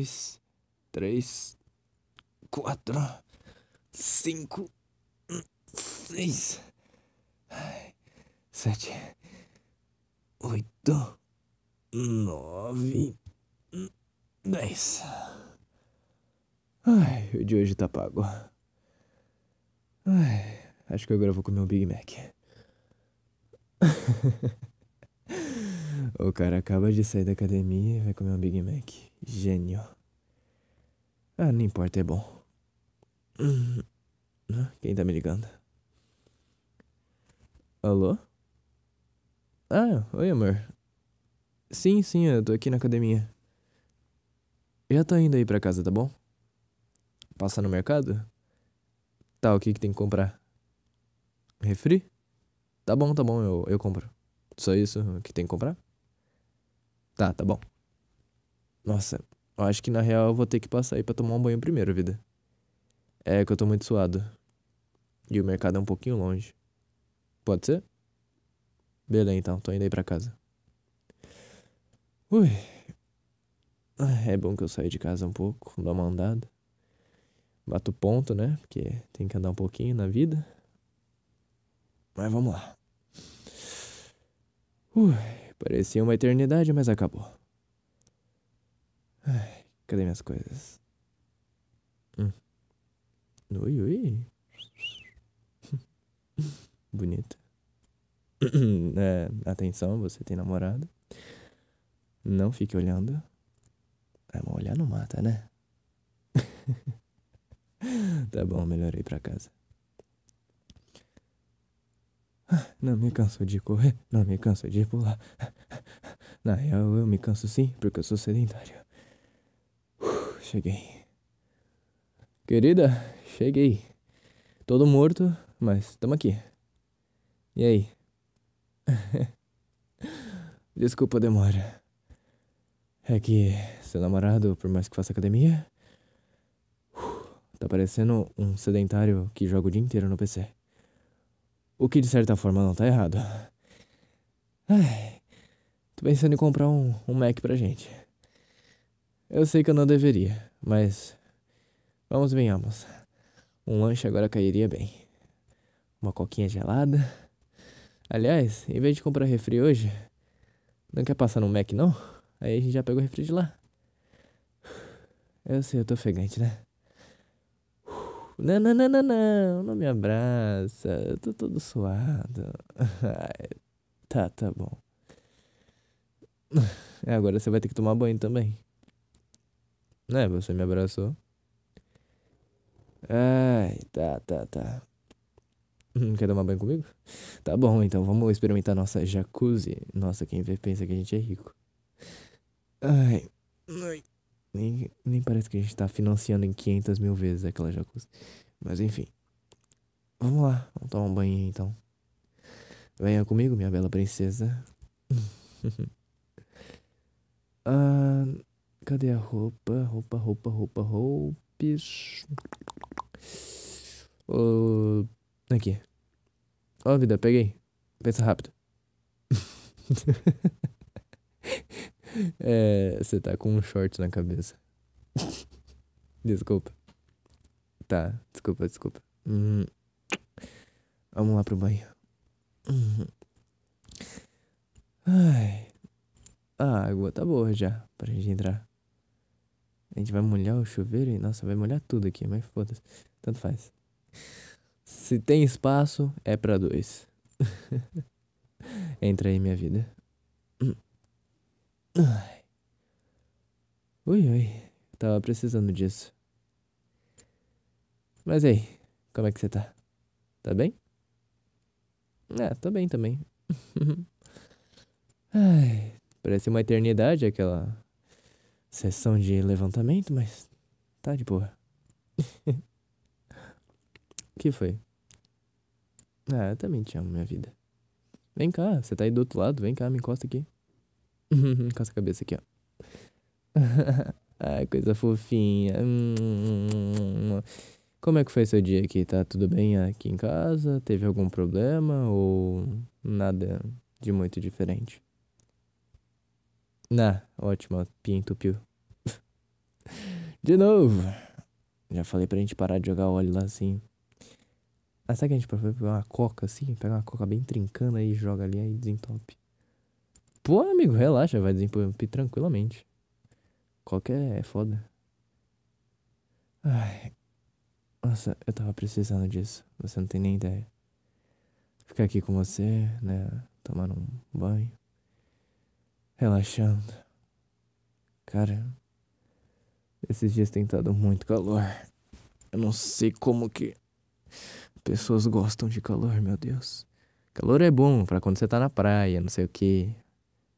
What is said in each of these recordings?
dois, três, quatro, cinco, seis, sete, oito, nove, dez. Ai, o de hoje tá pago. Ai, acho que agora eu vou comer um Big Mac. o cara acaba de sair da academia e vai comer um Big Mac. Gênio. Ah, não importa, é bom. Quem tá me ligando? Alô? Ah, oi, amor. Sim, sim, eu tô aqui na academia. Já tô indo aí pra casa, tá bom? Passar no mercado? Tá, o que que tem que comprar? Refri? Tá bom, tá bom, eu, eu compro. Só isso que tem que comprar? Tá, tá bom. Nossa, eu acho que na real eu vou ter que passar aí pra tomar um banho primeiro, vida. É que eu tô muito suado. E o mercado é um pouquinho longe. Pode ser? Beleza, então, tô indo aí pra casa. Ui. É bom que eu saia de casa um pouco, dou uma andada. Bato ponto, né? Porque tem que andar um pouquinho na vida. Mas vamos lá. Ui, parecia uma eternidade, mas acabou. Ai, cadê minhas coisas? Hum. Ui, ui. Bonita. é, atenção, você tem namorado. Não fique olhando. É, mas olhar não mata, né? tá bom, melhor ir pra casa. Não me canso de correr, não me canso de pular. Na real, eu me canso sim, porque eu sou sedentário. cheguei. Querida, cheguei. Todo morto, mas tamo aqui. E aí? Desculpa a demora. É que seu namorado, por mais que faça academia, tá parecendo um sedentário que joga o dia inteiro no PC. O que de certa forma não tá errado. Ai, tô pensando em comprar um, um Mac pra gente. Eu sei que eu não deveria, mas vamos venhamos. Um lanche agora cairia bem. Uma coquinha gelada. Aliás, em vez de comprar refri hoje, não quer passar no Mac não? Aí a gente já pega o refri de lá. Eu sei, eu tô ofegante, né? Não, não, não, não, não, não me abraça. Eu tô todo suado. Ai, tá, tá bom. É, agora você vai ter que tomar banho também. Né, você me abraçou. Ai, tá, tá, tá. Quer tomar banho comigo? Tá bom, então vamos experimentar nossa jacuzzi. Nossa, quem vê pensa que a gente é rico. Ai, ai. Nem, nem parece que a gente tá financiando em 500 mil vezes aquela jacuzzi. Mas enfim. Vamos lá, vamos tomar um banho então. Venha comigo, minha bela princesa. ah, cadê a roupa? Roupa, roupa, roupa, roupes. Oh, aqui. Ó, oh, vida, peguei. Pensa rápido. É, você tá com um short na cabeça. desculpa. Tá, desculpa, desculpa. Hum. Vamos lá pro banho. Hum. Ai. A água tá boa já pra gente entrar. A gente vai molhar o chuveiro e, nossa, vai molhar tudo aqui, mas foda-se. Tanto faz. Se tem espaço, é pra dois. Entra aí, minha vida. Ai. Ui, ui. Tava precisando disso. Mas aí, como é que você tá? Tá bem? É, tô bem também. Ai, parece uma eternidade aquela sessão de levantamento, mas tá de boa. que foi? Ah, eu também te amo, minha vida. Vem cá, você tá aí do outro lado, vem cá, me encosta aqui. Encosta a cabeça aqui, ó. Ai, coisa fofinha. Como é que foi seu dia aqui? Tá tudo bem aqui em casa? Teve algum problema ou nada de muito diferente? Nah, ótimo, pinto piu. De novo. Já falei pra gente parar de jogar óleo lá assim. Ah, sabe que a gente pode pegar uma coca assim? Pega uma coca bem trincando aí, joga ali aí desentope. Pô, amigo, relaxa, vai desentupir tranquilamente. Coca é foda. Ai. Nossa, eu tava precisando disso. Você não tem nem ideia. Ficar aqui com você, né? Tomando um banho. Relaxando. Cara, esses dias tem estado muito calor. Eu não sei como que pessoas gostam de calor, meu Deus. Calor é bom para quando você tá na praia, não sei o que.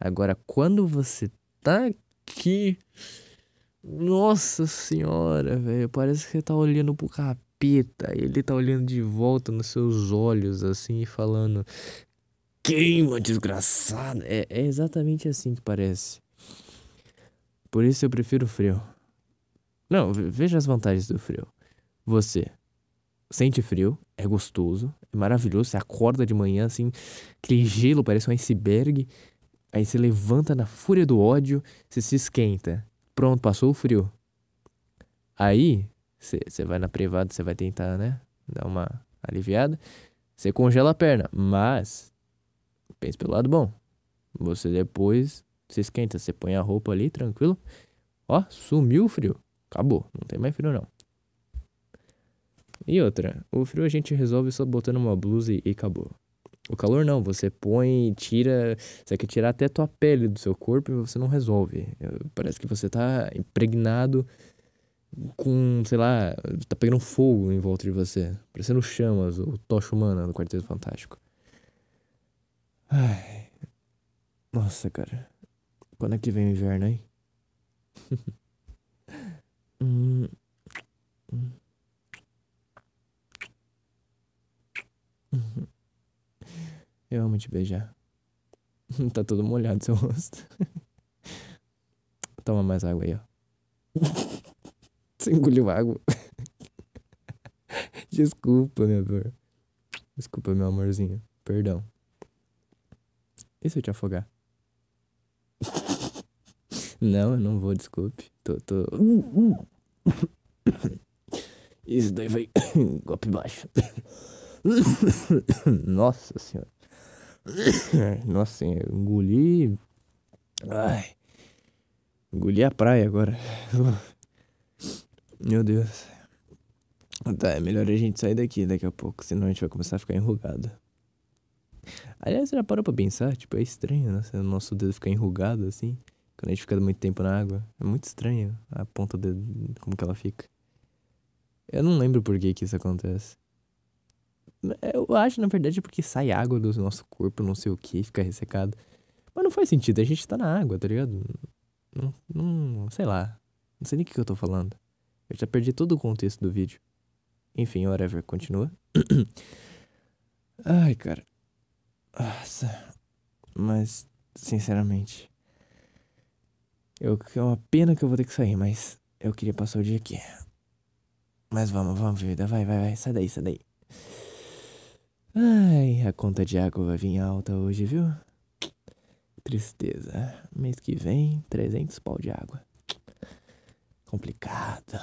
Agora, quando você tá aqui. Nossa senhora, velho. Parece que você tá olhando pro capeta. Ele tá olhando de volta nos seus olhos, assim, e falando: Queima, desgraçado. É, é exatamente assim que parece. Por isso eu prefiro frio. Não, veja as vantagens do frio. Você sente frio, é gostoso, é maravilhoso. Você acorda de manhã assim, aquele gelo parece um iceberg. Aí você levanta na fúria do ódio, você se esquenta. Pronto, passou o frio. Aí, você, vai na privada, você vai tentar, né? Dar uma aliviada. Você congela a perna, mas pense pelo lado bom. Você depois se esquenta, você põe a roupa ali, tranquilo. Ó, sumiu o frio. Acabou, não tem mais frio não. E outra, o frio a gente resolve só botando uma blusa e acabou. O calor não, você põe, tira, você quer tirar até a tua pele do seu corpo e você não resolve. Parece que você tá impregnado com, sei lá, tá pegando fogo em volta de você, parecendo chamas, o tocha humana do Quarteto Fantástico. Ai. Nossa, cara. Quando é que vem o inverno aí? hum. Hum. Eu amo te beijar. tá todo molhado seu rosto. Toma mais água aí, ó. Você engoliu água. Desculpa, meu amor. Desculpa, meu amorzinho. Perdão. E se eu te afogar? não, eu não vou, desculpe. Tô, tô. Isso daí foi golpe baixo. Nossa senhora. Nossa, eu engoli. Ai. Engoli a praia agora. Meu Deus. Tá, é melhor a gente sair daqui daqui a pouco, senão a gente vai começar a ficar enrugado. Aliás, você já parou pra pensar? Tipo, é estranho, né? O nosso dedo ficar enrugado assim. Quando a gente fica muito tempo na água. É muito estranho a ponta do dedo, como que ela fica. Eu não lembro por que que isso acontece. Eu acho, na verdade, porque sai água do nosso corpo, não sei o que, fica ressecado. Mas não faz sentido, a gente tá na água, tá ligado? Não, não sei lá. Não sei nem o que eu tô falando. Eu já perdi todo o contexto do vídeo. Enfim, whatever, continua. Ai, cara. Nossa. Mas, sinceramente. Eu, é uma pena que eu vou ter que sair, mas eu queria passar o dia aqui. Mas vamos, vamos, vida. Vai, vai, vai. Sai daí, sai daí. Ai, a conta de água vai vir alta hoje, viu? Tristeza. Mês que vem, 300 pau de água. Complicado.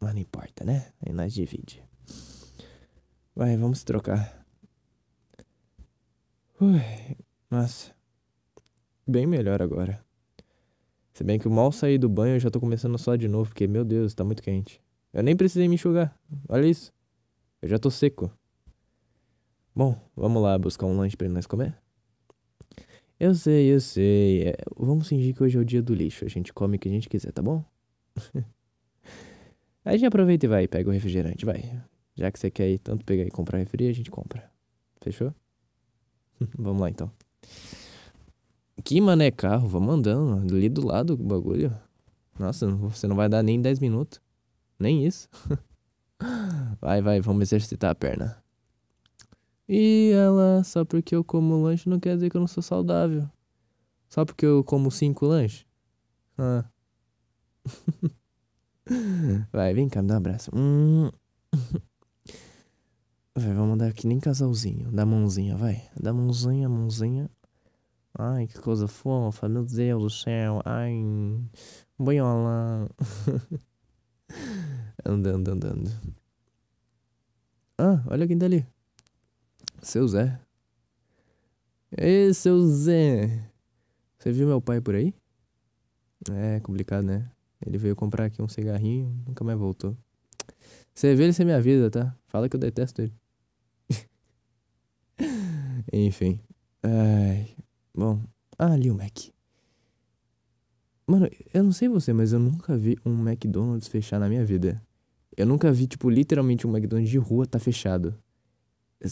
Mas não importa, né? Aí nós divide. Vai, vamos trocar. Ui, nossa. Bem melhor agora. Se bem que mal sair do banho eu já tô começando a suar de novo, porque, meu Deus, tá muito quente. Eu nem precisei me enxugar. Olha isso. Eu já tô seco. Bom, vamos lá buscar um lanche pra nós comer? Eu sei, eu sei. É, vamos fingir que hoje é o dia do lixo. A gente come o que a gente quiser, tá bom? a gente aproveita e vai, pega o refrigerante, vai. Já que você quer ir tanto pegar e comprar refri, a gente compra. Fechou? vamos lá então. Que mané carro, vamos andando. Ali do lado o bagulho. Nossa, você não vai dar nem 10 minutos. Nem isso. vai, vai, vamos exercitar a perna. E ela, só porque eu como lanche não quer dizer que eu não sou saudável. Só porque eu como cinco lanches? Ah. Vai, vem cá, me dá um abraço. Hum. Vai, vamos dar aqui nem casalzinho. Dá mãozinha, vai. Dá mãozinha, mãozinha. Ai, que coisa fofa, meu Deus do céu. Ai. Banhola. andando, andando. Ah, olha quem tá ali. Seu Zé. Ei, seu Zé. Você viu meu pai por aí? É complicado, né? Ele veio comprar aqui um cigarrinho, nunca mais voltou. Você vê ele, você me avisa, tá? Fala que eu detesto ele. Enfim. Ai. Bom. Ah, ali o Mac. Mano, eu não sei você, mas eu nunca vi um McDonald's fechar na minha vida. Eu nunca vi, tipo, literalmente um McDonald's de rua tá fechado.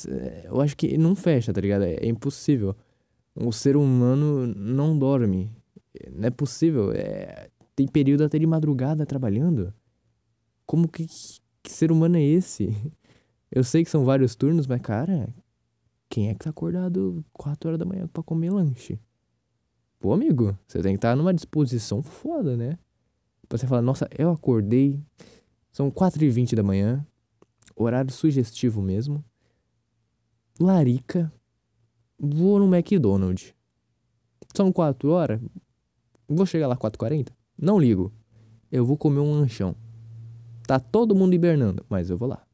É, eu acho que não fecha, tá ligado? É, é impossível. O ser humano não dorme. Não é possível. É... Tem período até de madrugada trabalhando. Como que, que ser humano é esse? Eu sei que são vários turnos, mas, cara, quem é que tá acordado 4 horas da manhã pra comer lanche? Pô, amigo, você tem que estar tá numa disposição foda, né? Pra você falar, nossa, eu acordei, são 4h20 da manhã, horário sugestivo mesmo, larica, vou no McDonald's. São 4 horas, vou chegar lá 4h40? Não ligo, eu vou comer um lanchão. Tá todo mundo hibernando, mas eu vou lá.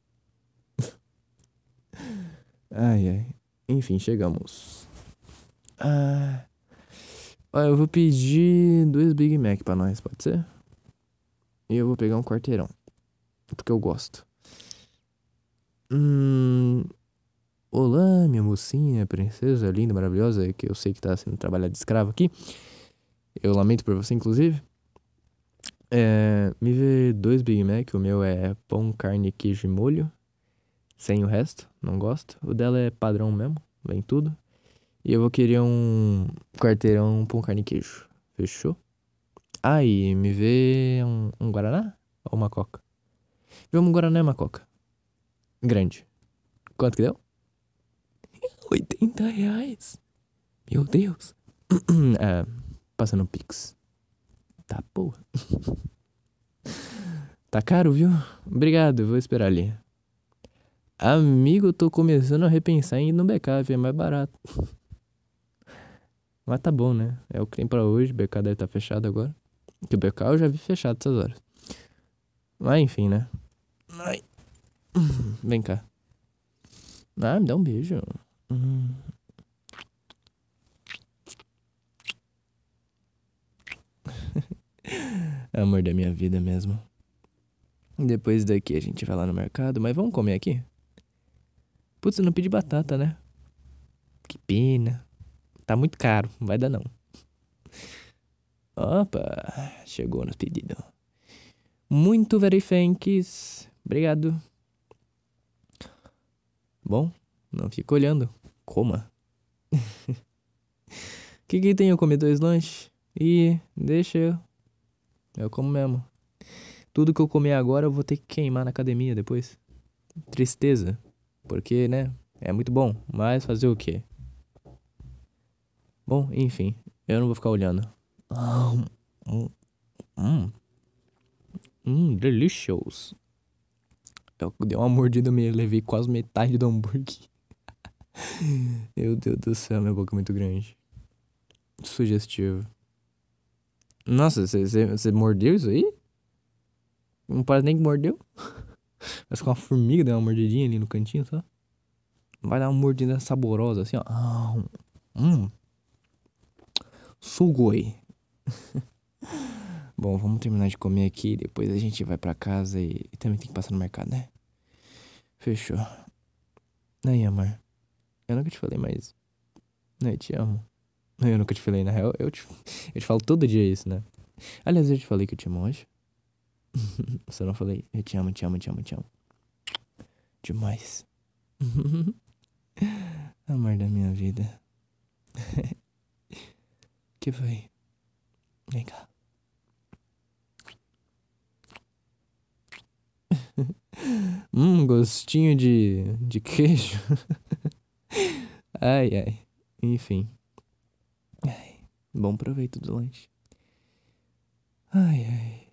ai, ai. Enfim, chegamos. Ah. Eu vou pedir dois Big Mac pra nós, pode ser? E eu vou pegar um quarteirão. Porque eu gosto. Hum. Olá, minha mocinha, princesa linda, maravilhosa, que eu sei que tá sendo trabalhada de escravo aqui. Eu lamento por você, inclusive. É, me vê dois Big Mac, o meu é pão, carne, queijo e molho. Sem o resto, não gosto. O dela é padrão mesmo, vem tudo. E eu vou querer um quarteirão pão, carne e queijo. Fechou? Ah, me vê um, um Guaraná ou uma Coca? Vê um Guaraná e uma Coca. Grande. Quanto que deu? 80 reais. Meu Deus. é, passando Pix. Tá boa. tá caro, viu? Obrigado, vou esperar ali. Amigo, tô começando a repensar em ir no backup, é mais barato. Mas tá bom, né? É o que tem pra hoje, o BK deve estar tá fechado agora. Que o BK eu já vi fechado essas horas. Mas enfim, né? Ai. Vem cá. Ah, me dá um beijo. Amor da minha vida mesmo. Depois daqui a gente vai lá no mercado, mas vamos comer aqui? Putz, eu não pedi batata, né? Que pena. Tá muito caro, não vai dar não. Opa, chegou nos pedidos. Muito thanks. Obrigado. Bom, não fica olhando. Coma. que que tem eu comer dois lanches? E deixa eu. Eu como mesmo. Tudo que eu comer agora eu vou ter que queimar na academia depois. Tristeza. Porque, né? É muito bom. Mas fazer o quê? Bom, enfim. Eu não vou ficar olhando. Hum. Hum. Hum, delicious. Eu dei uma mordida meio, levei quase metade do hambúrguer. Meu Deus do céu, minha boca é muito grande. Sugestivo. Nossa, você mordeu isso aí? Não parece nem que mordeu. Parece que uma formiga deu uma mordidinha ali no cantinho, só. Vai dar uma mordida saborosa, assim, ó. Ah, hum. Sugoi. Bom, vamos terminar de comer aqui. Depois a gente vai pra casa e, e também tem que passar no mercado, né? Fechou. Aí, amor. Eu nunca te falei, mas. Eu te amo. Eu nunca te falei, na real. Eu te, eu te falo todo dia isso, né? Aliás, eu te falei que eu te amo hoje. Só não falei. Eu te amo, te amo, te amo, te amo. Demais. Amor da minha vida. que foi? Vem cá. hum, gostinho de, de queijo. Ai, ai. Enfim. Ai, bom proveito do lanche. Ai, ai.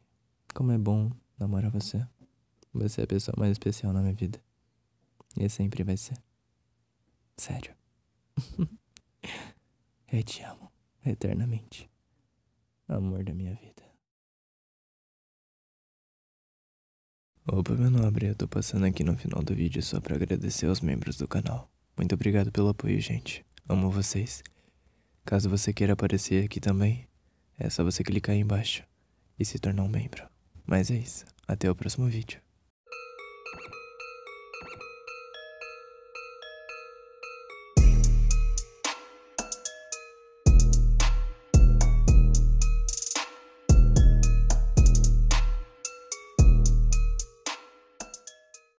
Como é bom namorar você. Você é a pessoa mais especial na minha vida. E sempre vai ser. Sério. Eu te amo eternamente. Amor da minha vida. Opa, meu nobre, eu tô passando aqui no final do vídeo só pra agradecer aos membros do canal. Muito obrigado pelo apoio, gente. Amo vocês. Caso você queira aparecer aqui também, é só você clicar aí embaixo e se tornar um membro. Mas é isso, até o próximo vídeo.